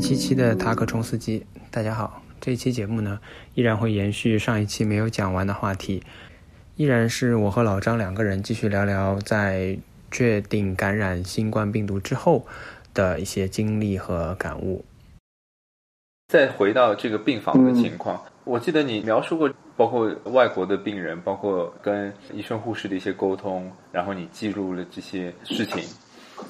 七七的塔克冲司机，大家好。这一期节目呢，依然会延续上一期没有讲完的话题，依然是我和老张两个人继续聊聊在确定感染新冠病毒之后的一些经历和感悟。再回到这个病房的情况，我记得你描述过，包括外国的病人，包括跟医生护士的一些沟通，然后你记录了这些事情。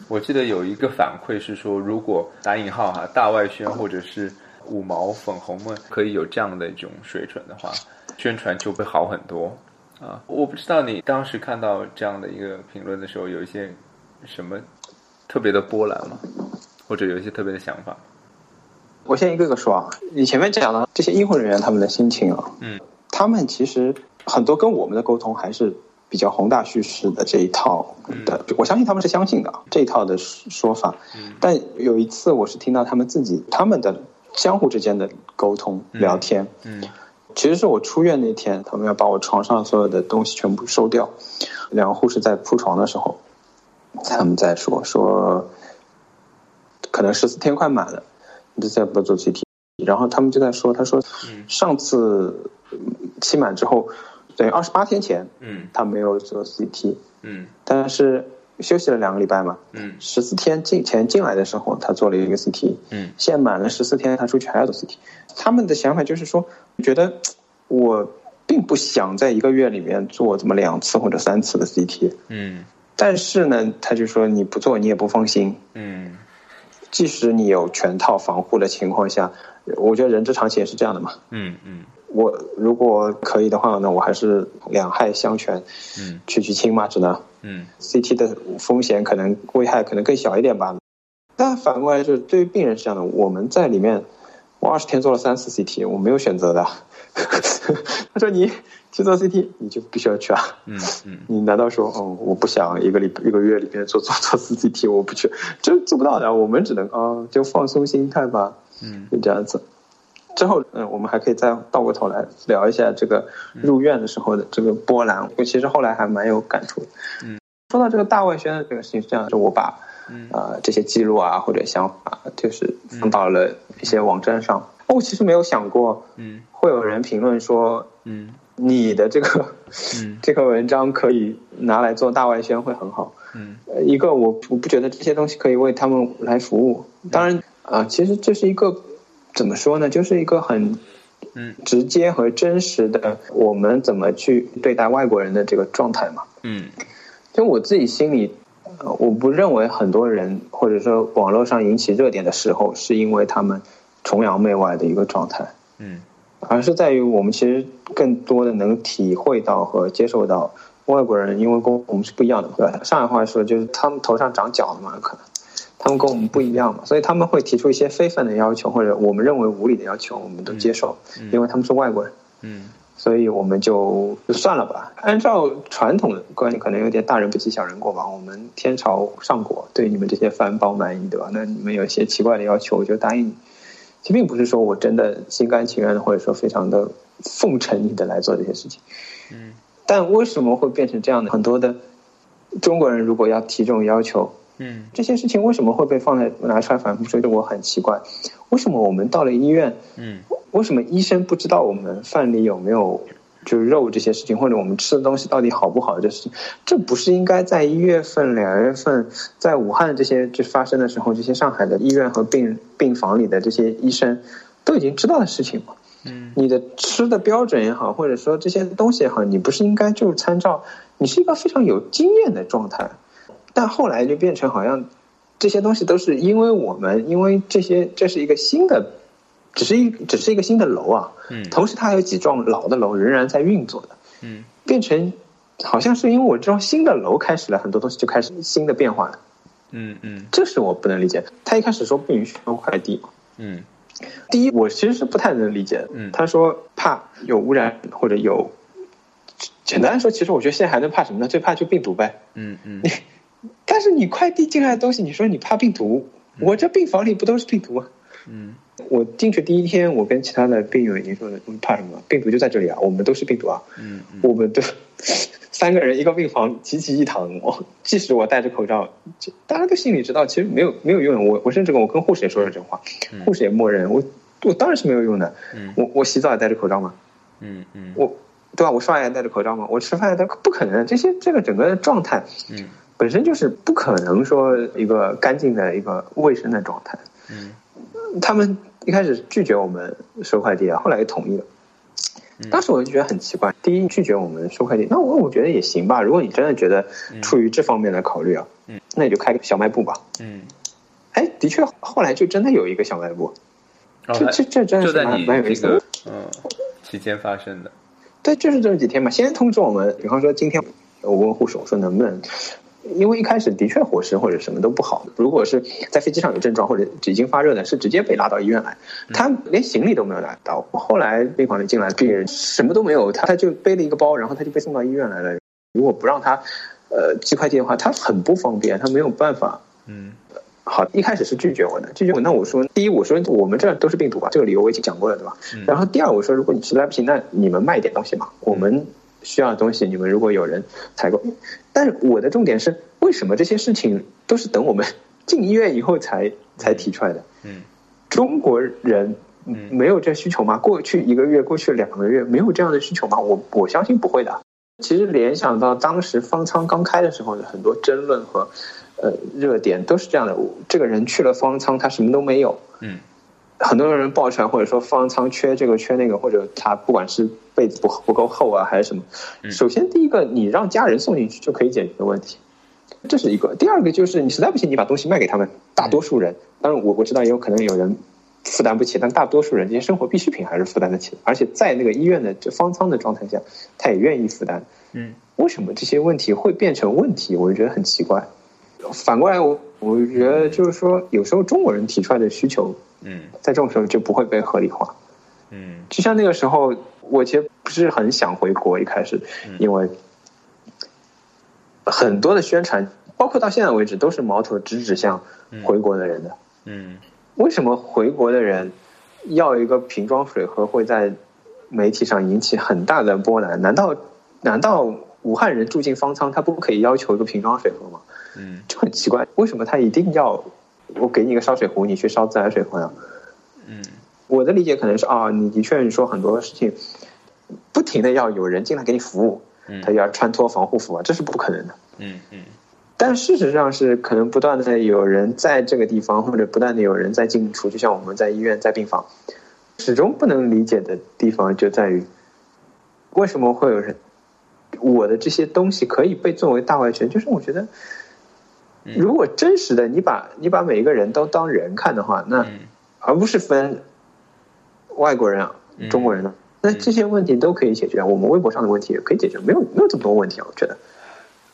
我记得有一个反馈是说，如果打引号哈大外宣或者是五毛粉红们可以有这样的一种水准的话，宣传就会好很多啊！我不知道你当时看到这样的一个评论的时候，有一些什么特别的波澜吗？或者有一些特别的想法？我先一个个说啊，你前面讲了这些医护人员他们的心情啊，嗯，他们其实很多跟我们的沟通还是比较宏大叙事的这一套的，我相信他们是相信的这一套的说法。但有一次我是听到他们自己他们的相互之间的沟通聊天，嗯，其实是我出院那天，他们要把我床上所有的东西全部收掉，两个护士在铺床的时候，他们在说说，可能十四天快满了。就再不做 CT，然后他们就在说，他说，上次期满之后，等于二十八天前，嗯，他没有做 CT，嗯，但是休息了两个礼拜嘛，嗯，十四天进前进来的时候，他做了一个 CT，嗯，现在满了十四天，他出去还要做 CT，他们的想法就是说，觉得我并不想在一个月里面做这么两次或者三次的 CT，嗯，但是呢，他就说你不做你也不放心，嗯。即使你有全套防护的情况下，我觉得人之常情也是这样的嘛。嗯嗯。我如果可以的话呢，我还是两害相权，嗯，取其轻嘛，只能。嗯。CT 的风险可能危害可能更小一点吧。但反过来就是对于病人是这样的，我们在里面，我二十天做了三次 CT，我没有选择的。他说你。去做 CT，你就必须要去啊！嗯嗯，你难道说，哦，我不想一个礼一个月里面做做做四 CT，我不去，这做不到的。我们只能啊，就放松心态吧。嗯，就这样子。之后，嗯，我们还可以再倒过头来聊一下这个入院的时候的这个波澜。我其实后来还蛮有感触的。嗯，说到这个大外宣的这个事情，是这样，就我把嗯啊这些记录啊或者想法，就是放到了一些网站上。我其实没有想过，嗯，会有人评论说，嗯。你的这个，嗯，这个文章可以拿来做大外宣会很好。嗯，一个我我不觉得这些东西可以为他们来服务。当然啊，其实这是一个怎么说呢？就是一个很嗯直接和真实的我们怎么去对待外国人的这个状态嘛。嗯，就我自己心里，我不认为很多人或者说网络上引起热点的时候，是因为他们崇洋媚外的一个状态。嗯。而是在于我们其实更多的能体会到和接受到外国人，因为跟我们是不一样的，对吧？上海话说就是他们头上长角的嘛，可能他们跟我们不一样嘛，所以他们会提出一些非分的要求，或者我们认为无理的要求，我们都接受，因为他们是外国人，嗯，所以我们就就算了吧。按照传统的观念，可能有点大人不计小人过吧。我们天朝上国，对你们这些藩包满意，对吧？那你们有一些奇怪的要求，我就答应你。其实并不是说我真的心甘情愿的，或者说非常的奉承你的来做这些事情。嗯，但为什么会变成这样的？很多的中国人如果要提这种要求，嗯，这些事情为什么会被放在拿出来反复说？我很奇怪，为什么我们到了医院，嗯，为什么医生不知道我们饭里有没有？就是肉这些事情，或者我们吃的东西到底好不好这事情，这不是应该在一月份、两月份在武汉这些就发生的时候，这些上海的医院和病病房里的这些医生都已经知道的事情吗？嗯，你的吃的标准也好，或者说这些东西也好，你不是应该就是参照？你是一个非常有经验的状态，但后来就变成好像这些东西都是因为我们，因为这些这是一个新的。只是一只是一个新的楼啊，嗯，同时它还有几幢老的楼仍然在运作的，嗯，变成好像是因为我这幢新的楼开始了很多东西就开始新的变化了，嗯嗯，这是我不能理解。他一开始说不允许收快递，嗯，第一我其实是不太能理解，嗯，他说怕有污染或者有，简单来说，其实我觉得现在还能怕什么呢？最怕就病毒呗，嗯嗯，但是你快递进来的东西，你说你怕病毒，我这病房里不都是病毒吗？嗯。我进去第一天，我跟其他的病友已经说了，我们怕什么？病毒就在这里啊，我们都是病毒啊，嗯，我们都 三个人一个病房，齐齐一躺，我即使我戴着口罩，大家都心里知道，其实没有没有用。我我甚至跟我跟护士也说了这话，护士也默认我我当然是没有用的。我我洗澡也戴着口罩吗？嗯嗯，我对吧？我刷牙也戴着口罩吗？我吃饭也戴，不可能。这些这个整个状态，嗯，本身就是不可能说一个干净的一个卫生的状态。嗯，他们一开始拒绝我们收快递啊，后来又同意了。当时我就觉得很奇怪，第一拒绝我们收快递，那我我觉得也行吧。如果你真的觉得出于这方面的考虑啊，嗯，那你就开个小卖部吧。嗯，哎，的确，后来就真的有一个小卖部，这这这真的是蛮蛮有意思的。嗯，期间发生的。对，就是这几天嘛，先通知我们，比方说今天我问护士，我说能不能。因为一开始的确伙食或者什么都不好，如果是在飞机上有症状或者已经发热的，是直接被拉到医院来，他连行李都没有拿到。后来病房里进来病人什么都没有，他他就背了一个包，然后他就被送到医院来了。如果不让他呃寄快递的话，他很不方便，他没有办法。嗯，好，一开始是拒绝我的，拒绝我。那我说，第一，我说我们这都是病毒吧，这个理由我已经讲过了，对吧？然后第二，我说如果你实在不行，那你们卖一点东西嘛，我们。需要的东西，你们如果有人采购，但是我的重点是，为什么这些事情都是等我们进医院以后才才提出来的？嗯，中国人没有这需求吗？过去一个月，过去两个月，没有这样的需求吗？我我相信不会的。其实联想到当时方舱刚开的时候的很多争论和呃热点都是这样的。这个人去了方舱，他什么都没有。嗯。很多人爆出来，或者说方舱缺这个缺那个，或者他不管是被子不不够厚啊，还是什么。首先，第一个，你让家人送进去就可以解决的问题，这是一个。第二个就是你实在不行，你把东西卖给他们。大多数人，当然我我知道也有可能有人负担不起，但大多数人这些生活必需品还是负担得起。而且在那个医院的这方舱的状态下，他也愿意负担。嗯，为什么这些问题会变成问题？我就觉得很奇怪。反过来，我我觉得就是说，有时候中国人提出来的需求。嗯，在这种时候就不会被合理化。嗯，就像那个时候，我其实不是很想回国，一开始，因为很多的宣传，包括到现在为止，都是矛头直指向回国的人的。嗯，为什么回国的人要一个瓶装水喝会在媒体上引起很大的波澜？难道难道武汉人住进方舱，他不可以要求一个瓶装水喝吗？嗯，就很奇怪，为什么他一定要？我给你一个烧水壶，你去烧自来水喝呀。嗯，我的理解可能是啊，你的确说很多事情，不停的要有人进来给你服务，他要穿脱防护服啊，这是不可能的。嗯嗯。但事实上是可能不断的有人在这个地方，或者不断的有人在进出，就像我们在医院在病房，始终不能理解的地方就在于，为什么会有人，我的这些东西可以被作为大外宣，就是我觉得。如果真实的，你把你把每一个人都当人看的话，那而不是分外国人啊、中国人呢，那这些问题都可以解决。我们微博上的问题也可以解决，没有没有这么多问题啊，我觉得。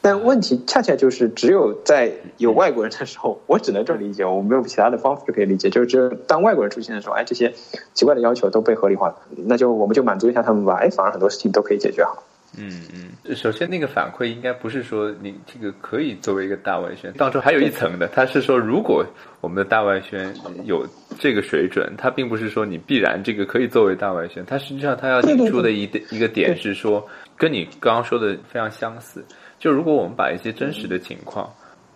但问题恰恰就是只有在有外国人的时候，我只能这么理解，我没有其他的方式可以理解。就是只有当外国人出现的时候，哎，这些奇怪的要求都被合理化了，那就我们就满足一下他们吧。哎，反而很多事情都可以解决好。嗯嗯，首先那个反馈应该不是说你这个可以作为一个大外宣，当中还有一层的，他是说如果我们的大外宣有这个水准，他并不是说你必然这个可以作为大外宣，他实际上他要提出的一一个点是说，跟你刚刚说的非常相似，就如果我们把一些真实的情况，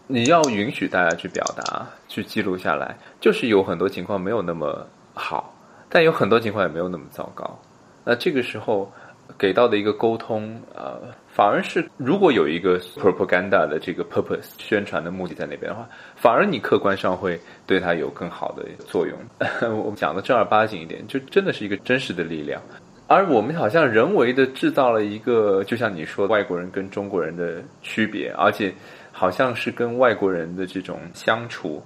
你要允许大家去表达、去记录下来，就是有很多情况没有那么好，但有很多情况也没有那么糟糕，那这个时候。给到的一个沟通，呃，反而是如果有一个 propaganda 的这个 purpose 宣传的目的在那边的话，反而你客观上会对它有更好的作用。我们讲的正儿八经一点，就真的是一个真实的力量。而我们好像人为的制造了一个，就像你说外国人跟中国人的区别，而且好像是跟外国人的这种相处，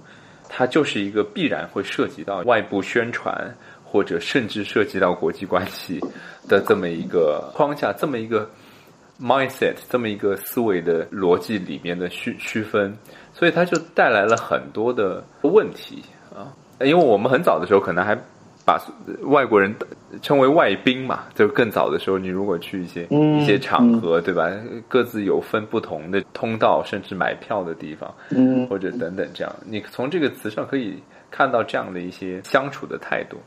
它就是一个必然会涉及到外部宣传。或者甚至涉及到国际关系的这么一个框架，这么一个 mindset，这么一个思维的逻辑里面的区区分，所以它就带来了很多的问题啊。因为我们很早的时候可能还把外国人称为外宾嘛，就更早的时候，你如果去一些一些场合，对吧？各自有分不同的通道，甚至买票的地方，或者等等这样，你从这个词上可以看到这样的一些相处的态度。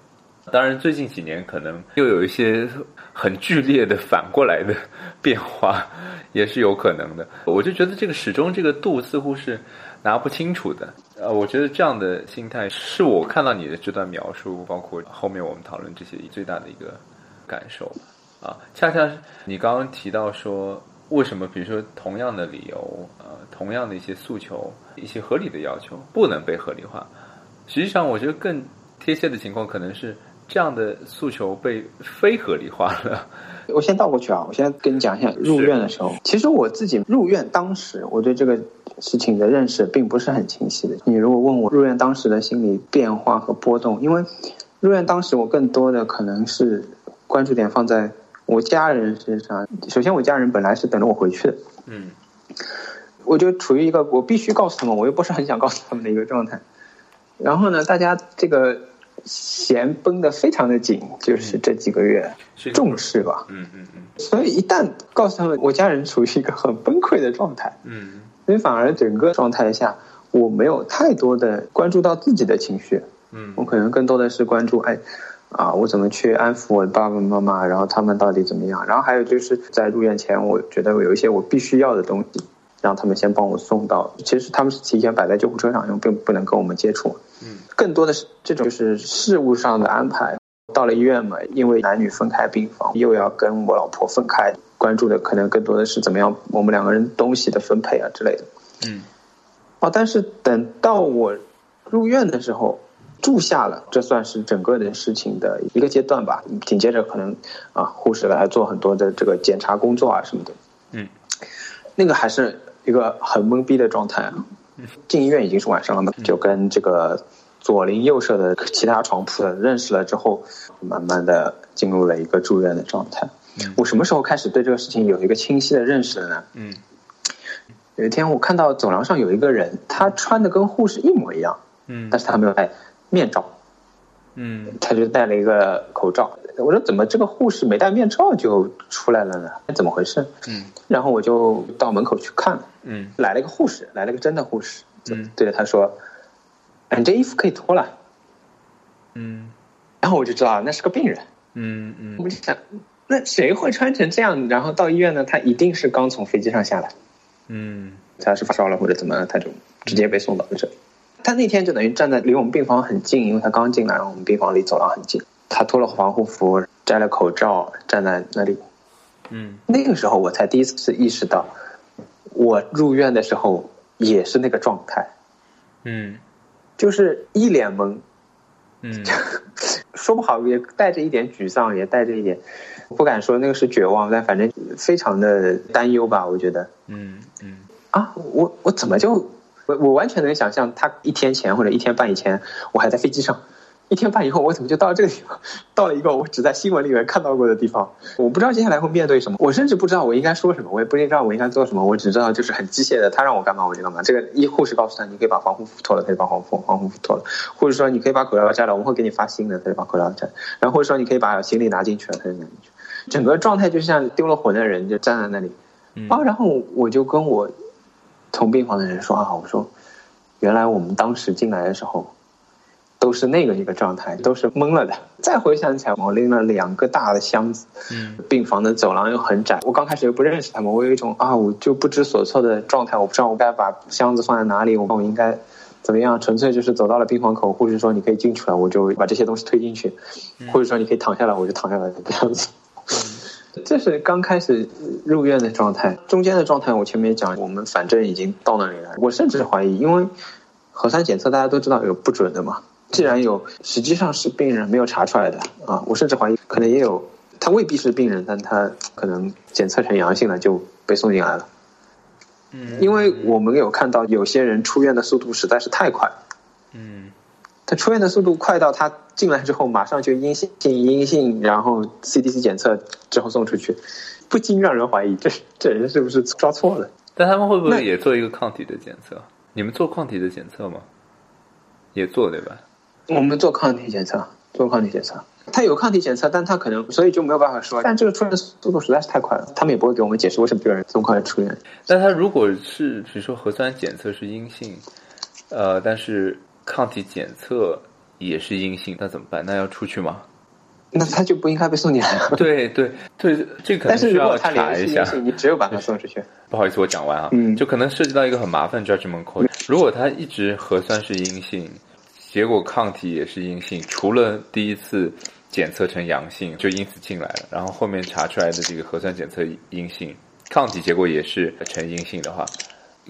当然，最近几年可能又有一些很剧烈的反过来的变化，也是有可能的。我就觉得这个始终这个度似乎是拿不清楚的。呃，我觉得这样的心态是我看到你的这段描述，包括后面我们讨论这些最大的一个感受啊。恰恰是你刚刚提到说，为什么比如说同样的理由，呃，同样的一些诉求，一些合理的要求不能被合理化？实际上，我觉得更贴切的情况可能是。这样的诉求被非合理化了。我先倒过去啊，我先跟你讲一下入院的时候。其实我自己入院当时，我对这个事情的认识并不是很清晰的。你如果问我入院当时的心理变化和波动，因为入院当时我更多的可能是关注点放在我家人身上。首先，我家人本来是等着我回去的，嗯，我就处于一个我必须告诉他们，我又不是很想告诉他们的一个状态。然后呢，大家这个。弦绷得非常的紧，就是这几个月重视吧，嗯嗯嗯，所以一旦告诉他们我家人处于一个很崩溃的状态，嗯，所以反而整个状态下我没有太多的关注到自己的情绪，嗯，我可能更多的是关注，哎，啊，我怎么去安抚我的爸爸妈妈，然后他们到底怎么样，然后还有就是在入院前，我觉得有一些我必须要的东西，让他们先帮我送到，其实他们是提前摆在救护车上，因为并不能跟我们接触。更多的是这种就是事务上的安排。到了医院嘛，因为男女分开病房，又要跟我老婆分开，关注的可能更多的是怎么样我们两个人东西的分配啊之类的。嗯。哦，但是等到我入院的时候，住下了，这算是整个的事情的一个阶段吧。紧接着可能啊，护士来做很多的这个检查工作啊什么的。嗯。那个还是一个很懵逼的状态啊。进医院已经是晚上了嘛，就跟这个。左邻右舍的其他床铺的认识了之后，慢慢的进入了一个住院的状态。我什么时候开始对这个事情有一个清晰的认识的呢？嗯，有一天我看到走廊上有一个人，他穿的跟护士一模一样，嗯，但是他没有戴面罩，嗯，他就戴了一个口罩。我说怎么这个护士没戴面罩就出来了呢？怎么回事？嗯，然后我就到门口去看了，嗯，来了一个护士，来了个真的护士，嗯，对着他说。哎，你这衣服可以脱了，嗯，然后我就知道那是个病人，嗯嗯，我就想，那谁会穿成这样？然后到医院呢？他一定是刚从飞机上下来，嗯，他是发烧了或者怎么了，他就直接被送到了这。他那天就等于站在离我们病房很近，因为他刚进来，然后我们病房离走廊很近。他脱了防护服，摘了口罩，站在那里，嗯，那个时候我才第一次意识到，我入院的时候也是那个状态，嗯。就是一脸懵，嗯，说不好也带着一点沮丧，也带着一点不敢说那个是绝望，但反正非常的担忧吧，我觉得，嗯嗯。啊，我我怎么就我我完全能想象他一天前或者一天半以前我还在飞机上。一天半以后，我怎么就到这个地方？到了一个我只在新闻里面看到过的地方。我不知道接下来会面对什么，我甚至不知道我应该说什么，我也不知道我应该做什么。我只知道就是很机械的，他让我干嘛我就干嘛。这个医护士告诉他，你可以把防护服脱了，他就把防护防护服脱了；或者说你可以把口罩摘了，我们会给你发新的，他就把口罩摘。然后或者说你可以把行李拿进去了，他就拿进去。整个状态就像丢了魂的人，就站在那里。啊，然后我就跟我同病房的人说啊，我说原来我们当时进来的时候。都是那个一个状态，都是懵了的。再回想起来，我拎了两个大的箱子，嗯，病房的走廊又很窄。我刚开始又不认识他们，我有一种啊，我就不知所措的状态。我不知道我该把箱子放在哪里，我我应该怎么样？纯粹就是走到了病房口，护士说你可以进去了，我就把这些东西推进去。或者说你可以躺下来，我就躺下来这样子。这是刚开始入院的状态，中间的状态我前面讲，我们反正已经到那里了。我甚至怀疑，因为核酸检测大家都知道有不准的嘛。既然有，实际上是病人没有查出来的啊！我甚至怀疑，可能也有，他未必是病人，但他可能检测成阳性了，就被送进来了。嗯，因为我们有看到有些人出院的速度实在是太快。嗯，他出院的速度快到他进来之后马上就阴性，阴性，然后 CDC 检测之后送出去，不禁让人怀疑，这这人是不是抓错了？但他们会不会也做一个抗体的检测？你们做抗体的检测吗？也做对吧？我们做抗体检测，做抗体检测，他有抗体检测，但他可能所以就没有办法说。但这个出院速度实在是太快了，他们也不会给我们解释为什么有人这么快出院。但他如果是比如说核酸检测是阴性，呃，但是抗体检测也是阴性，那怎么办？那要出去吗？那他就不应该被送进来。对对对，这可能但是需要查一下你只有把他送出去。不好意思，我讲完啊，嗯就可能涉及到一个很麻烦 judgment call。如果他一直核酸是阴性，结果抗体也是阴性，除了第一次检测成阳性，就因此进来了，然后后面查出来的这个核酸检测阴性，抗体结果也是呈阴性的话，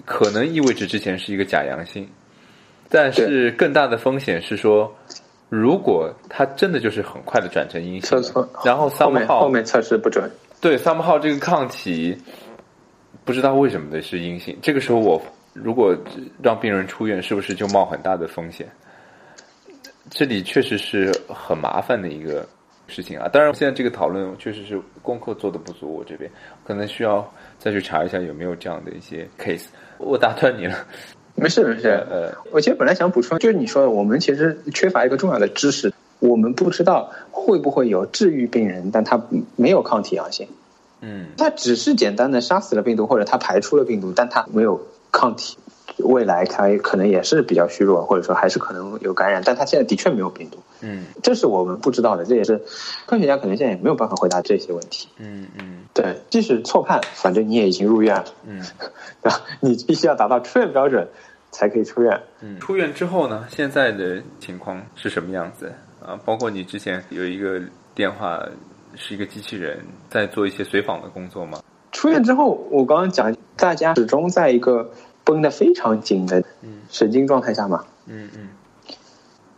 可能意味着之前是一个假阳性。但是更大的风险是说，如果他真的就是很快的转成阴性然后后面 somehow 后面测试不准。对 somehow 这个抗体不知道为什么的是阴性，这个时候我如果让病人出院，是不是就冒很大的风险？这里确实是很麻烦的一个事情啊。当然，现在这个讨论确实是功课做的不足，我这边可能需要再去查一下有没有这样的一些 case。我打断你了，没事没事，呃，我其实本来想补充，就是你说的，我们其实缺乏一个重要的知识，我们不知道会不会有治愈病人，但他没有抗体阳性，嗯他只是简单的杀死了病毒，或者他排出了病毒，但他没有抗体。未来他可能也是比较虚弱，或者说还是可能有感染，但他现在的确没有病毒，嗯这是我们不知道的，这也是科学家可能现在也没有办法回答这些问题。嗯嗯对，即使错判，反正你也已经入院了，嗯对吧？你必须要达到出院标准才可以出院。嗯。出院之后呢，现在的情况是什么样子啊？包括你之前有一个电话是一个机器人在做一些随访的工作吗？出院之后，我刚刚讲，大家始终在一个绷得非常紧的神经状态下嘛。嗯嗯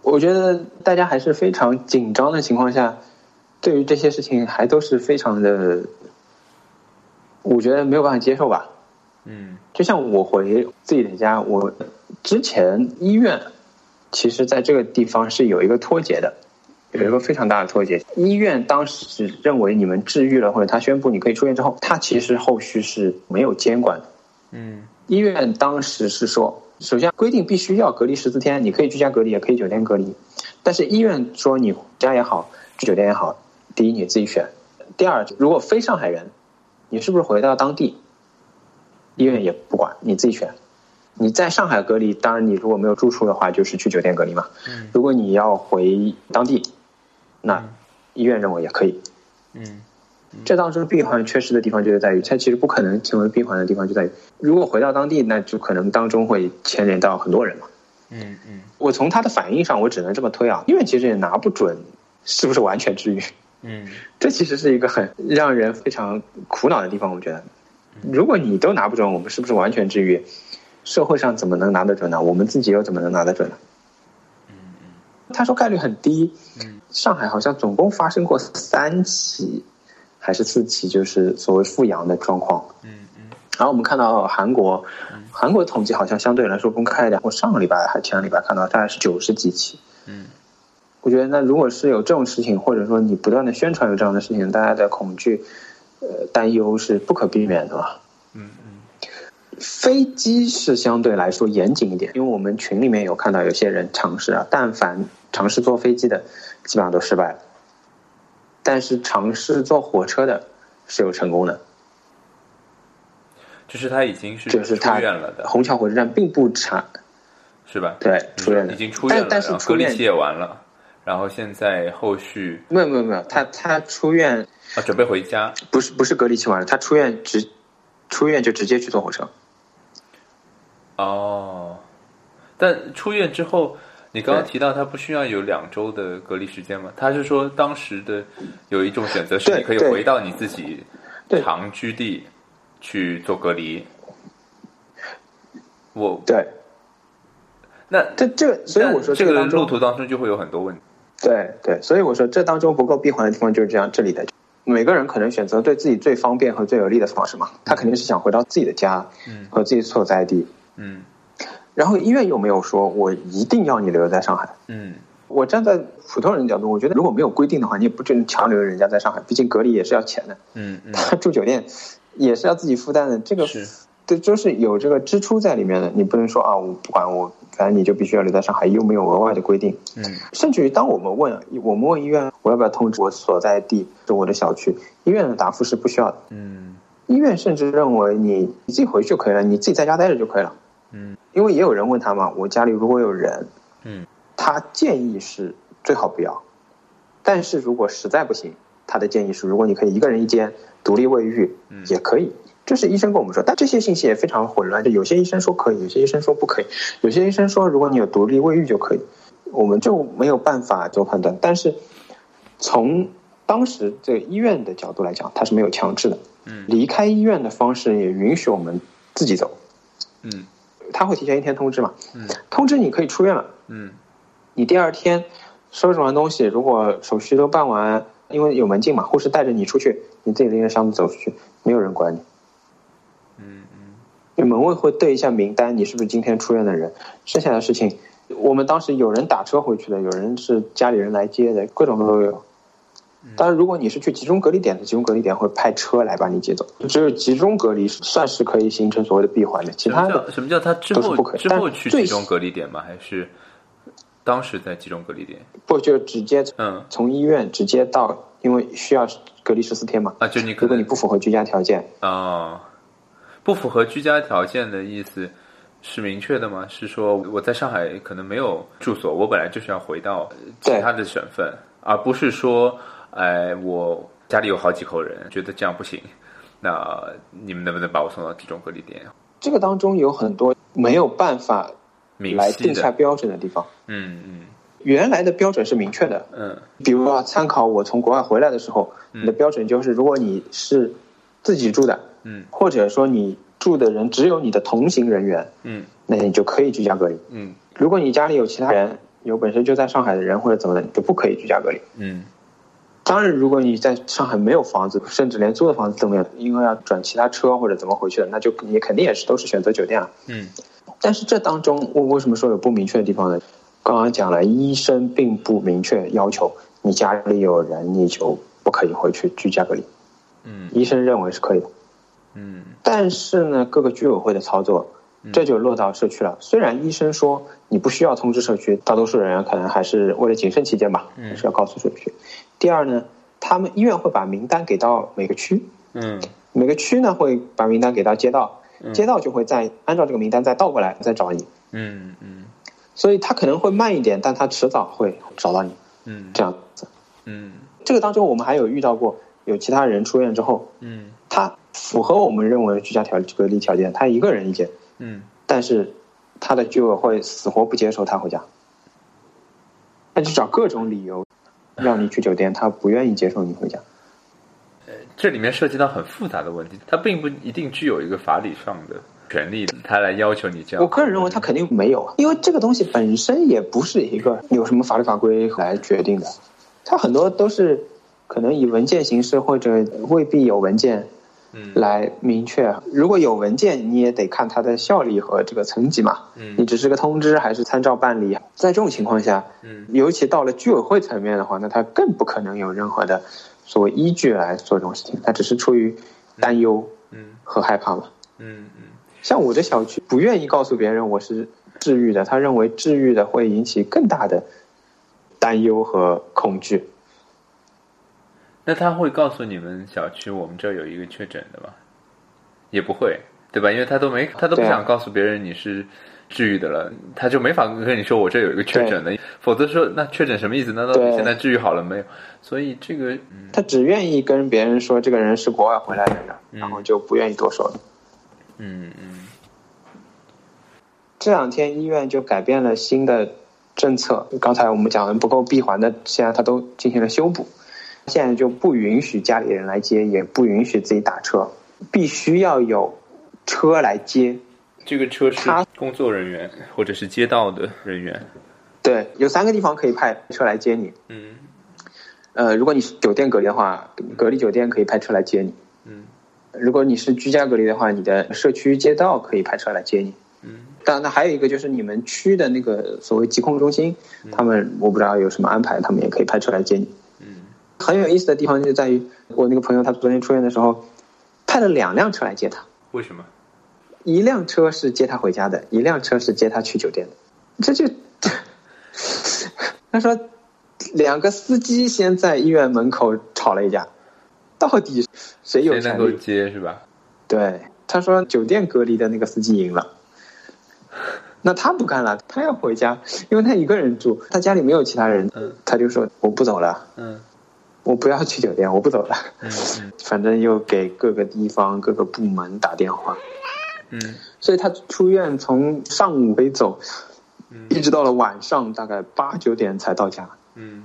我觉得大家还是非常紧张的情况下，对于这些事情还都是非常的，我觉得没有办法接受吧。嗯就像我回自己的家，我之前医院其实在这个地方是有一个脱节的，有一个非常大的脱节。医院当时认为你们治愈了，或者他宣布你可以出院之后，他其实后续是没有监管的。嗯医院当时是说，首先规定必须要隔离十四天，你可以居家隔离，也可以酒店隔离。但是医院说你家也好，住酒店也好，第一你自己选，第二如果非上海人，你是不是回到当地，医院也不管，你自己选。你在上海隔离，当然你如果没有住处的话，就是去酒店隔离嘛。如果你要回当地，那医院认为也可以。嗯这当中闭环缺失的地方就是在于，它其实不可能成为闭环的地方就在于，如果回到当地，那就可能当中会牵连到很多人嘛。嗯嗯我从他的反应上，我只能这么推啊，因为其实也拿不准是不是完全治愈，嗯这其实是一个很让人非常苦恼的地方。我觉得，如果你都拿不准我们是不是完全治愈，社会上怎么能拿得准呢？我们自己又怎么能拿得准呢？他说概率很低，上海好像总共发生过三起还是四起，就是所谓复阳的状况。嗯嗯然后我们看到韩国，韩国统计好像相对来说公开一点。我上个礼拜还前个礼拜看到大概是九十几起。嗯我觉得那如果是有这种事情，或者说你不断的宣传有这样的事情，大家的恐惧、呃担忧是不可避免的嘛。嗯飞机是相对来说严谨一点，因为我们群里面有看到有些人尝试啊，但凡尝试坐飞机的，基本上都失败了。但是尝试坐火车的是有成功的，就是他已经是就是他院了的，虹桥火车站并不差，是吧？对，出院的说已经出院了，但但是出院隔离期也完了，然后现在后续没有没有没有，他他出院啊准备回家，不是不是隔离期完了，他出院直出院就直接去坐火车。哦，但出院之后，你刚刚提到他不需要有两周的隔离时间吗？他是说当时的有一种选择是你可以回到你自己对常居地去做隔离。我对，那这这个，所以我说这个路途当中就会有很多问题。对对，所以我说这当中不够闭环的地方就是这样，这里的每个人可能选择对自己最方便和最有利的方式嘛，他肯定是想回到自己的家嗯。和自己所在地。嗯。然后医院又没有说我一定要你留在上海。嗯。我站在普通人角度，我觉得如果没有规定的话，你也不准强留人家在上海，毕竟隔离也是要钱的，嗯嗯，他住酒店也是要自己负担的，这个对，就是有这个支出在里面的，你不能说啊，我不管我，反正你就必须要留在上海，又没有额外的规定。嗯。甚至于当我们问我们问医院我要不要通知我所在地是我的小区，医院的答复是不需要的。嗯医院甚至认为你你自己回去就可以了，你自己在家待着就可以了。嗯，因为也有人问他嘛，我家里如果有人，嗯，他建议是最好不要。但是如果实在不行，他的建议是，如果你可以一个人一间独立卫浴，嗯也可以。这是医生跟我们说，但这些信息也非常混乱。就有些医生说可以，有些医生说不可以，有些医生说如果你有独立卫浴就可以，我们就没有办法做判断。但是从当时这个医院的角度来讲，它是没有强制的。嗯离开医院的方式也允许我们自己走，嗯他会提前一天通知嘛？嗯通知你可以出院了。嗯你第二天收拾完东西，如果手续都办完，因为有门禁嘛，护士带着你出去，你自己拎着箱子走出去，没有人管你。嗯嗯门卫会对一下名单，你是不是今天出院的人？剩下的事情，我们当时有人打车回去的，有人是家里人来接的，各种都有。当然，如果你是去集中隔离点的，集中隔离点会派车来把你接走。只有集中隔离算是可以形成所谓的闭环的，其他的什么叫他之后不可以之后去集中隔离点吗？还是当时在集中隔离点？不就直接嗯从医院直接到，因为需要隔离十四天嘛。啊，就你可如果你不符合居家条件，哦，不符合居家条件的意思是明确的吗？是说我在上海可能没有住所，我本来就是要回到其他的省份，而不是说，哎，我家里有好几口人，觉得这样不行，那你们能不能把我送到集中隔离点？这个当中有很多没有办法来定下，标准的地方。嗯嗯原来的标准是明确的，嗯比如啊参考我从国外回来的时候，你的标准就是，如果你是自己住的，嗯或者说你住的人只有你的同行人员，嗯那你就可以居家隔离。嗯如果你家里有其他人，有本身就在上海的人或者怎么的，你就不可以居家隔离。嗯当然，如果你在上海没有房子，甚至连租的房子都没有，因为要转其他车或者怎么回去的，那就你肯定也是都是选择酒店了。嗯但是这当中，我为什么说有不明确的地方呢？刚刚讲了，医生并不明确要求你家里有人，你就不可以回去居家隔离。嗯医生认为是可以的，嗯但是呢，各个居委会的操作，这就落到社区了。虽然医生说你不需要通知社区，大多数人可能还是为了谨慎起见吧，还是要告诉社区。第二呢，他们医院会把名单给到每个区，嗯。每个区呢会把名单给到街道，街道就会再按照这个名单再倒过来再找你。嗯嗯。所以他可能会慢一点，但他迟早会找到你。嗯。这样子。嗯。这个当中，我们还有遇到过有其他人出院之后，嗯。他符合我们认为居家条隔离条件，他一个人一间，嗯。但是他的居委会死活不接受他回家，他就找各种理由让你去酒店，他不愿意接受你回家。呃这里面涉及到很复杂的问题，他并不一定具有一个法理上的权利，他来要求你这样。我个人认为他肯定没有，因为这个东西本身也不是一个有什么法律法规来决定的，它很多都是可能以文件形式或者未必有文件嗯来明确。如果有文件，你也得看它的效力和这个层级嘛。嗯你只是个通知还是参照办理？在这种情况下，嗯尤其到了居委会层面的话，那他更不可能有任何的所谓依据来做这种事情，他只是出于担忧嗯和害怕嘛。嗯嗯像我的小区不愿意告诉别人我是治愈的，他认为治愈的会引起更大的担忧和恐惧。那他会告诉你们小区我们这儿有一个确诊的吗？也不会，对吧？因为他都没，他都不想告诉别人你是治愈的了，他就没法跟你说我这有一个确诊的，否则说那确诊什么意思？那到底现在治愈好了没有？所以这个，嗯他只愿意跟别人说这个人是国外回来的人，然后就不愿意多说了。嗯嗯这两天医院就改变了新的政策，刚才我们讲的不够闭环的，现在他都进行了修补，现在就不允许家里人来接，也不允许自己打车，必须要有车来接。这个车是他工作人员或者是街道的人员，对，有三个地方可以派车来接你。嗯呃，如果你是酒店隔离的话，隔离酒店可以派车来接你。嗯如果你是居家隔离的话，你的社区街道可以派车来接你。嗯当然，那还有一个就是你们区的那个所谓疾控中心，他们我不知道有什么安排，他们也可以派车来接你。嗯很有意思的地方就在于，我那个朋友他昨天出院的时候，派了两辆车来接他，为什么？一辆车是接他回家的，一辆车是接他去酒店的。这就他说，两个司机先在医院门口吵了一架，到底谁有谁能够？接是吧？对，他说酒店隔离的那个司机赢了。那他不干了，他要回家，因为他一个人住，他家里没有其他人，嗯他就说我不走了，嗯我不要去酒店，我不走了。反正又给各个地方、各个部门打电话，嗯所以他出院从上午没走，嗯一直到了晚上大概八九点才到家。嗯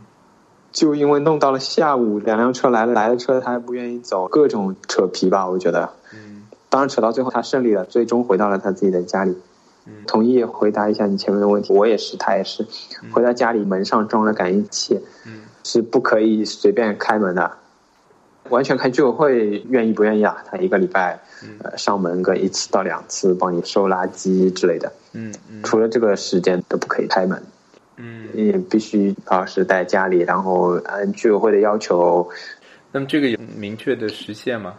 就因为弄到了下午，两辆车来了，来了车他还不愿意走，各种扯皮吧，我觉得。嗯当然扯到最后他胜利了，最终回到了他自己的家里。嗯同意回答一下你前面的问题，我也是，他也是，回到家里门上装了感应器，嗯是不可以随便开门的，完全看居委会愿意不愿意啊。他一个礼拜上门个一次到两次，帮你收垃圾之类的，嗯嗯除了这个时间都不可以开门，嗯。也必须老师在家里，然后按居委会的要求，那么这个有明确的时限吗？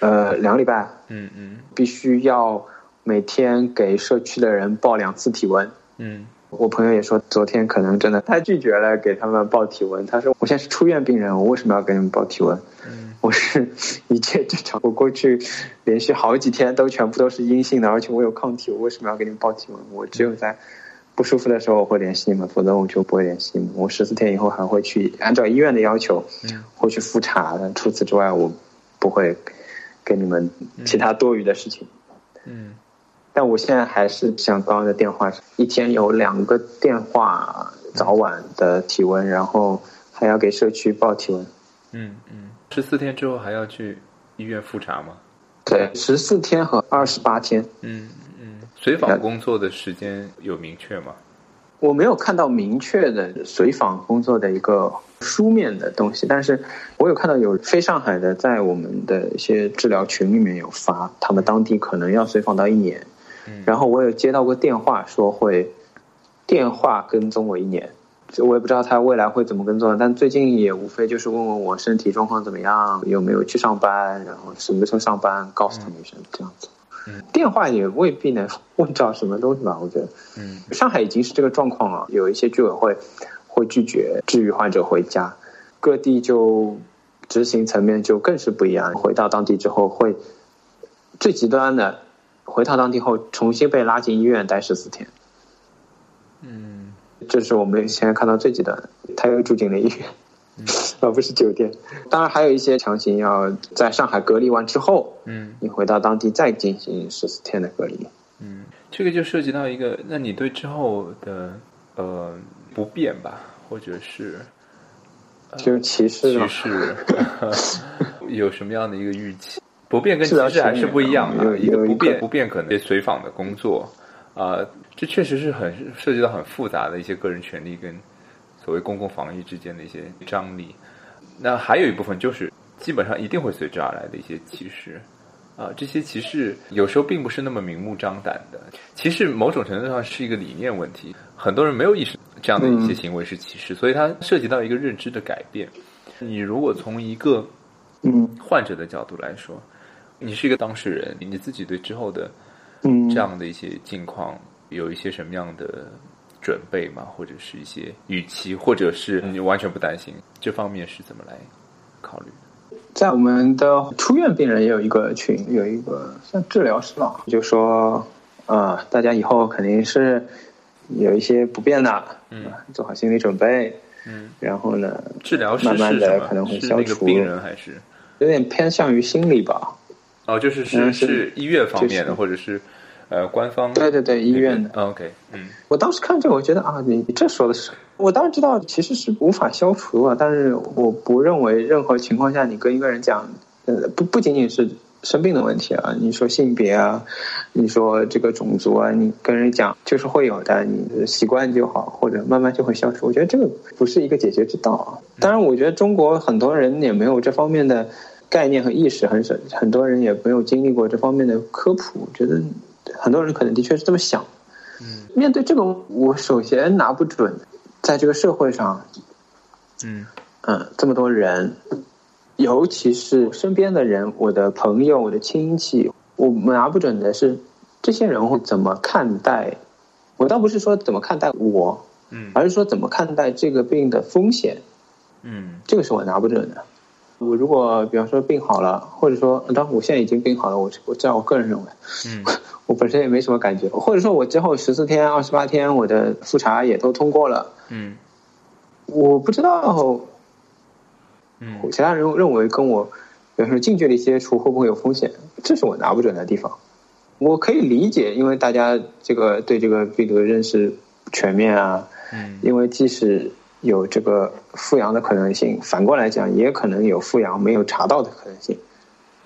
呃，两个礼拜嗯嗯必须要每天给社区的人报两次体温。嗯我朋友也说，昨天可能真的他拒绝了给他们报体温。他说：“我现在是出院病人，我为什么要给你们报体温？嗯我是一切正常。我过去连续好几天都全部都是阴性的，而且我有抗体，我为什么要给你们报体温？我只有在不舒服的时候我会联系你们，否则我就不会联系你们。我十四天以后还会去按照医院的要求嗯会去复查的。除此之外，我不会给你们其他多余的事情。”嗯但我现在还是像刚刚的电话，一天有两个电话，早晚的体温，然后还要给社区报体温。嗯嗯，十四天之后还要去医院复查吗？对，十四天和二十八天，嗯嗯，随访工作的时间有明确吗？我没有看到明确的随访工作的一个书面的东西，但是我有看到有非上海的在我们的一些治疗群里面有发，他们当地可能要随访到一年，嗯然后我有接到过电话说会电话跟踪我一年，就我也不知道他未来会怎么跟踪，但最近也无非就是问问我身体状况怎么样，有没有去上班，然后什么时候上班，告诉他们一声这样子。嗯电话也未必能问到什么东西吧，我觉得。嗯上海已经是这个状况了，有一些居委会会拒绝治愈患者回家，各地就执行层面就更是不一样。回到当地之后会最极端的，回到当地后重新被拉进医院待十四天，嗯这是我们现在看到最极端的。他又住进了医院，而不是酒店。当然还有一些强行要在上海隔离完之后，嗯你回到当地再进行十四天的隔离。嗯，这个就涉及到一个，那你对之后的呃不便吧，或者是就是歧视嘛，趋势，有什么样的一个预期？不变跟治疗歧视还是不一样的。一个不变，不变可能随访的工作，啊、这确实是很涉及到很复杂的一些个人权利跟所谓公共防疫之间的一些张力。那还有一部分就是基本上一定会随之而来的一些歧视。啊，这些歧视有时候并不是那么明目张胆的，歧视某种程度上是一个理念问题，很多人没有意识这样的一些行为是歧视，所以它涉及到一个认知的改变。你如果从一个嗯患者的角度来说，你是一个当事人，你自己对之后的嗯，这样的一些境况有一些什么样的准备吗？或者是一些预期，或者是你完全不担心这方面是怎么来考虑？在我们的出院病人也有一个群，有一个像治疗师吧，就说，啊、大家以后肯定是有一些不便的，嗯啊做好心理准备，嗯，然后呢，治疗师慢慢是什么？地可能会消除病人还是？有点偏向于心理吧。哦，就是是嗯是是医院方面的，或者是呃官方对对对，医院的。哦 OK，嗯我当时看这个，我觉得啊，你你这说的是，我当然知道其实是无法消除啊，但是我不认为任何情况下你跟一个人讲，呃，不不仅仅是生病的问题啊，你说性别啊，你说这个种族啊，你跟人讲就是会有的，你习惯就好，或者慢慢就会消除。我觉得这个不是一个解决之道啊。当然，我觉得中国很多人也没有这方面的概念和意识，很少很多人也没有经历过这方面的科普。我觉得很多人可能的确是这么想。嗯面对这个，我首先拿不准，在这个社会上，嗯嗯，这么多人，尤其是身边的人，我的朋友、我的亲戚，我拿不准的是，这些人会怎么看待。我倒不是说怎么看待我，嗯而是说怎么看待这个病的风险，嗯这个是我拿不准的。我如果比方说病好了，或者说当然我现在已经病好了，我我这样我个人认为，嗯。我本身也没什么感觉，或者说我之后十四天、二十八天我的复查也都通过了，嗯。我不知道嗯。其他人认为跟我，比方说近距离接触会不会有风险，这是我拿不准的地方。我可以理解，因为大家这个对这个病毒的认识全面啊，嗯。因为即使有这个复阳的可能性，反过来讲也可能有复阳没有查到的可能性，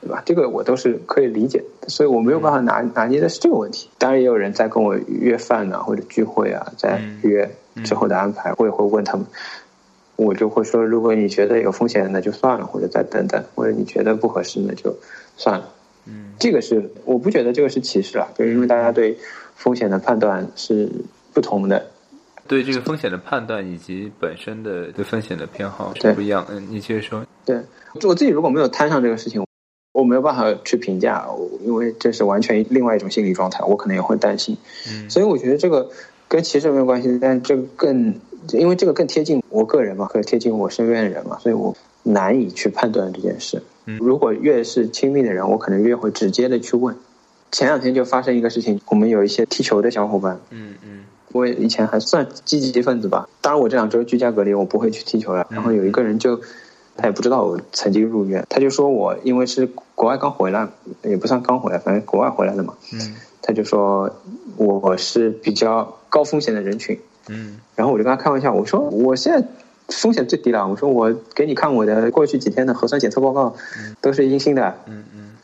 对吧？这个我都是可以理解的，所以我没有办法拿拿捏的是这个问题。当然也有人在跟我约饭啊，或者聚会啊，在约之后的安排，我也会问他们。我就会说，如果你觉得有风险，那就算了，或者再等等；或者你觉得不合适，那就算了。嗯这个是我不觉得这个是歧视啊，就是因为大家对风险的判断是不同的。对这个风险的判断以及本身的对风险的偏好是对不一样。嗯，你接着说。对我自己如果没有摊上这个事情，我没有办法去评价，因为这是完全另外一种心理状态，我可能也会担心。嗯所以我觉得这个跟歧视没有关系，但这个更因为这个更贴近我个人嘛，更贴近我身边的人嘛，所以我难以去判断这件事。嗯如果越是亲密的人，我可能越会直接的去问。前两天就发生一个事情，我们有一些踢球的小伙伴，嗯嗯我以前还算积极分子吧。当然，我这两周居家隔离，我不会去踢球了。然后有一个人就，他也不知道我曾经入院，他就说我因为是国外刚回来，也不算刚回来，反正国外回来的嘛。嗯他就说我是比较高风险的人群。嗯然后我就跟他开玩笑，我说我现在风险最低了。我说我给你看我的过去几天的核酸检测报告，都是阴性的。嗯嗯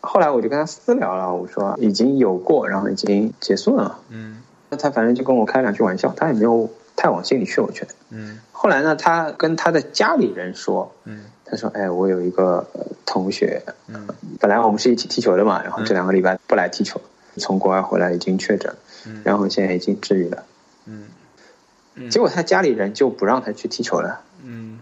后来我就跟他私聊了，我说已经有过，然后已经结束了。嗯那他反正就跟我开两句玩笑，他也没有太往心里去，我觉得。嗯后来呢，他跟他的家里人说，嗯他说：“哎，我有一个呃同学，嗯本来我们是一起踢球的嘛，然后这两个礼拜不来踢球，从国外回来已经确诊，嗯然后现在已经治愈了。嗯结果他家里人就不让他去踢球了。嗯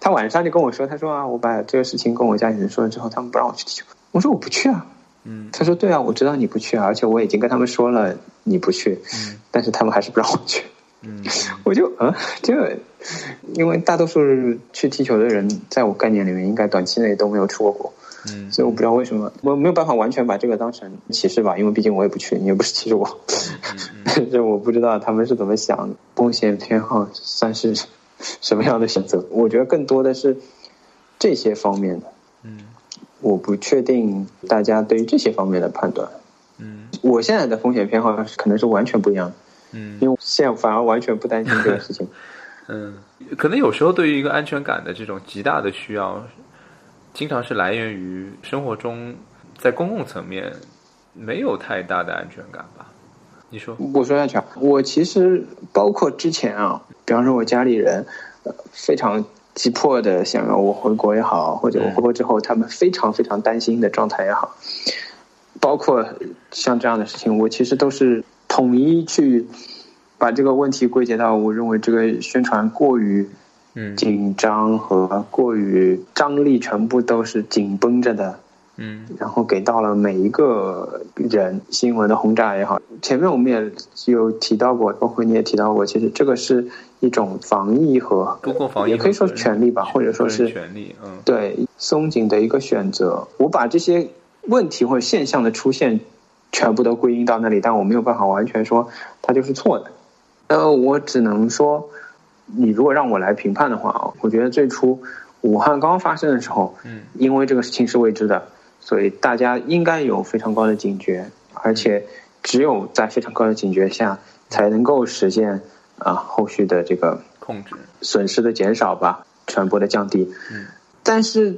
他晚上就跟我说，他说啊，我把这个事情跟我家里人说了之后，他们不让我去踢球。我说我不去啊。嗯他说对啊，我知道你不去啊，而且我已经跟他们说了你不去，嗯 但是他们还是不让我去。嗯我就啊，这个，因为大多数去踢球的人，在我概念里面，应该短期内都没有出过国，嗯所以我不知道为什么，我没有办法完全把这个当成歧视吧，因为毕竟我也不去，你也不是歧视我，但是我不知道他们是怎么想的，风险偏好算是什么样的选择？我觉得更多的是这些方面的，嗯我不确定大家对于这些方面的判断。嗯我现在的风险偏好可能是完全不一样的，嗯因为现在反而完全不担心这个事情。嗯，可能有时候对于一个安全感的这种极大的需要，经常是来源于生活中在公共层面没有太大的安全感吧？你说？我说下去啊，我其实包括之前啊，比方说我家里人，呃，非常急迫的想要我回国也好，或者我回国之后他们非常非常担心的状态也好，包括像这样的事情，我其实都是统一去把这个问题归结到我认为这个宣传过于嗯。紧张和过于张力全部都是紧绷着的，嗯。然后给到了每一个人新闻的轰炸也好，前面我们也有提到过，包括你也提到过，其实这个是一种防疫和公共防疫也可以说是权利吧，或者说是权利。嗯对松紧的一个选择。我把这些问题或者现象的出现全部都归因到那里，但我没有办法完全说它就是错的。呃，我只能说，你如果让我来评判的话啊，我觉得最初武汉刚发生的时候，嗯因为这个事情是未知的，所以大家应该有非常高的警觉，而且只有在非常高的警觉下，才能够实现啊后续的这个控制。损失的减少吧，传播的降低。嗯，但是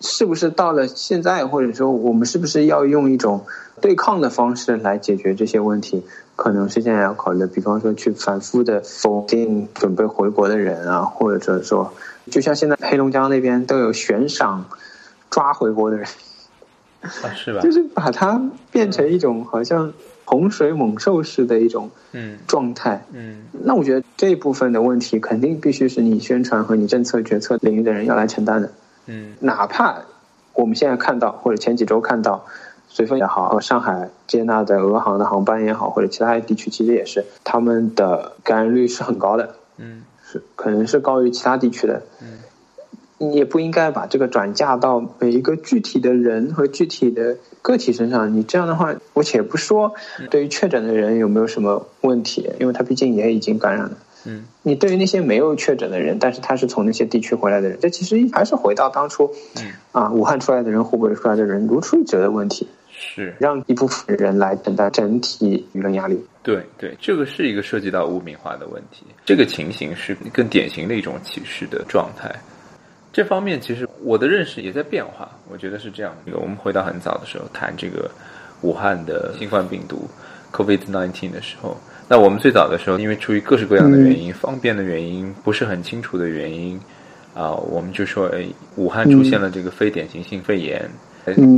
是不是到了现在，或者说我们是不是要用一种对抗的方式来解决这些问题？可能是现在要考虑的，比方说去反复的否定准备回国的人啊，或者说，就像现在黑龙江那边都有悬赏抓回国的人，啊，是吧？就是把它变成一种好像洪水猛兽式的一种嗯状态。嗯那我觉得这一部分的问题，肯定必须是你宣传和你政策决策领域的人要来承担的。嗯哪怕我们现在看到，或者前几周看到，随风也好，上海接纳的俄航的航班也好，或者其他地区其实也是，他们的感染率是很高的，嗯是可能是高于其他地区的。嗯你也不应该把这个转嫁到每一个具体的人和具体的个体身上。你这样的话，我且不说对于确诊的人有没有什么问题，因为他毕竟也已经感染了。嗯，你对于那些没有确诊的人，但是他是从那些地区回来的人，这其实还是回到当初，嗯啊，武汉出来的人、湖北出来的人如出一辙的问题，是让一部分人来承担整体舆论压力。对对，这个是一个涉及到污名化的问题，这个情形是更典型的一种歧视的状态。这方面其实我的认识也在变化，我觉得是这样。我们回到很早的时候谈这个武汉的新冠病毒 （COVID-19） 的时候。那我们最早的时候，因为出于各式各样的原因，方便的原因，不是很清楚的原因，啊，我们就说，哎，武汉出现了这个非典型性肺炎，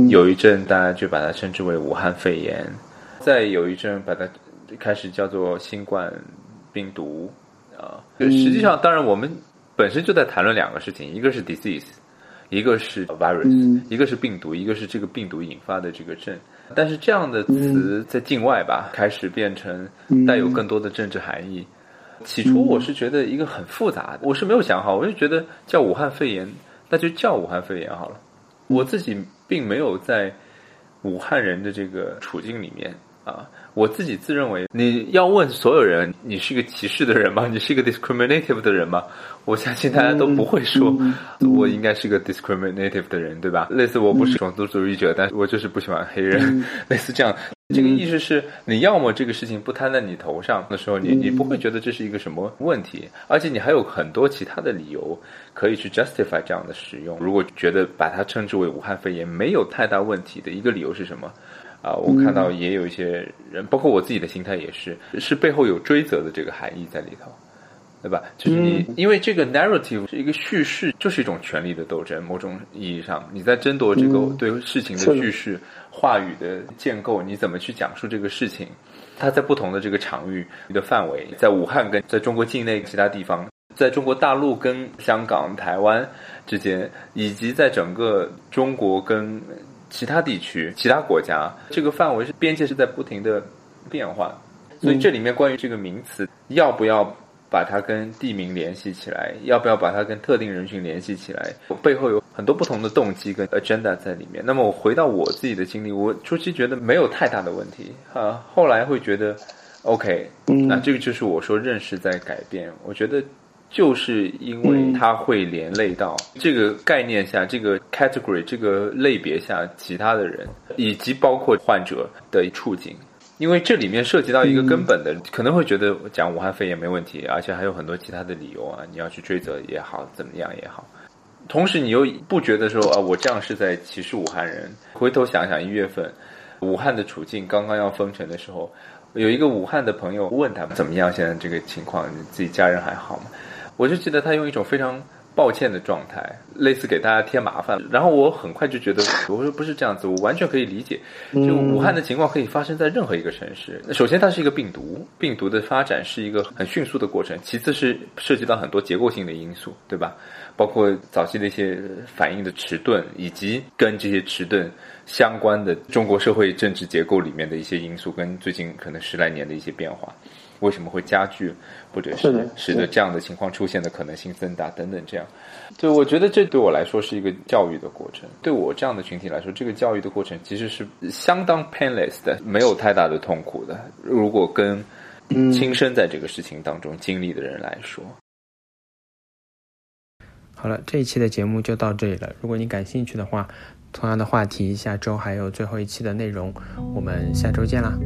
有一阵大家就把它称之为武汉肺炎，再有一阵把它开始叫做新冠病毒，啊，实际上，当然我们本身就在谈论两个事情，一个是 disease，一个是 virus，一个是病毒，一个是这个病毒引发的这个症。但是这样的词在境外吧，开始变成带有更多的政治含义。起初我是觉得一个很复杂的，我是没有想好，我就觉得叫武汉肺炎，那就叫武汉肺炎好了。我自己并没有在武汉人的这个处境里面啊，我自己自认为，你要问所有人，你是一个歧视的人吗？你是一个 discriminative 的人吗？我相信大家都不会说，我应该是个 discriminative 的人，对吧？类似我不是种族主义者，但是我就是不喜欢黑人，类似这样。这个意思是，你要么这个事情不摊在你头上的时候，你你不会觉得这是一个什么问题，而且你还有很多其他的理由可以去 justify 这样的使用。如果觉得把它称之为武汉肺炎没有太大问题的一个理由是什么？啊，我看到也有一些人，包括我自己的心态也是，是背后有追责的这个含义在里头。对吧？就是你，因为这个 narrative 是一个叙事，就是一种权力的斗争。某种意义上，你在争夺这个对事情的叙事、话语的建构，你怎么去讲述这个事情？它在不同的这个场域的范围，在武汉跟在中国境内其他地方，在中国大陆跟香港、台湾之间，以及在整个中国跟其他地区、其他国家，这个范围是边界是在不停的变化。所以这里面关于这个名词要不要？把它跟地名联系起来，要不要把它跟特定人群联系起来？背后有很多不同的动机跟 agenda 在里面。那么我回到我自己的经历，我初期觉得没有太大的问题啊，后来会觉得 OK，那这个就是我说认识在改变。我觉得就是因为它会连累到这个概念下、这个 category 这个类别下其他的人，以及包括患者的处境。因为这里面涉及到一个根本的，可能会觉得讲武汉肺炎没问题，而且还有很多其他的理由啊，你要去追责也好，怎么样也好。同时，你又不觉得说啊，我这样是在歧视武汉人？回头想想，一月份武汉的处境刚刚要封城的时候，有一个武汉的朋友问他们怎么样，现在这个情况，你自己家人还好吗？我就记得他用一种非常。抱歉的状态，类似给大家添麻烦。然后我很快就觉得，我说不是这样子，我完全可以理解。就武汉的情况可以发生在任何一个城市。首先，它是一个病毒，病毒的发展是一个很迅速的过程。其次是涉及到很多结构性的因素，对吧？包括早期的一些反应的迟钝，以及跟这些迟钝相关的中国社会政治结构里面的一些因素，跟最近可能十来年的一些变化。为什么会加剧，或者是使得这样的情况出现的可能性增大等等？这样，对，我觉得这对我来说是一个教育的过程。对我这样的群体来说，这个教育的过程其实是相当 painless 的，没有太大的痛苦的。如果跟亲身在这个事情当中经历的人来说，好了，这一期的节目就到这里了。如果你感兴趣的话，同样的话题，下周还有最后一期的内容，我们下周见啦。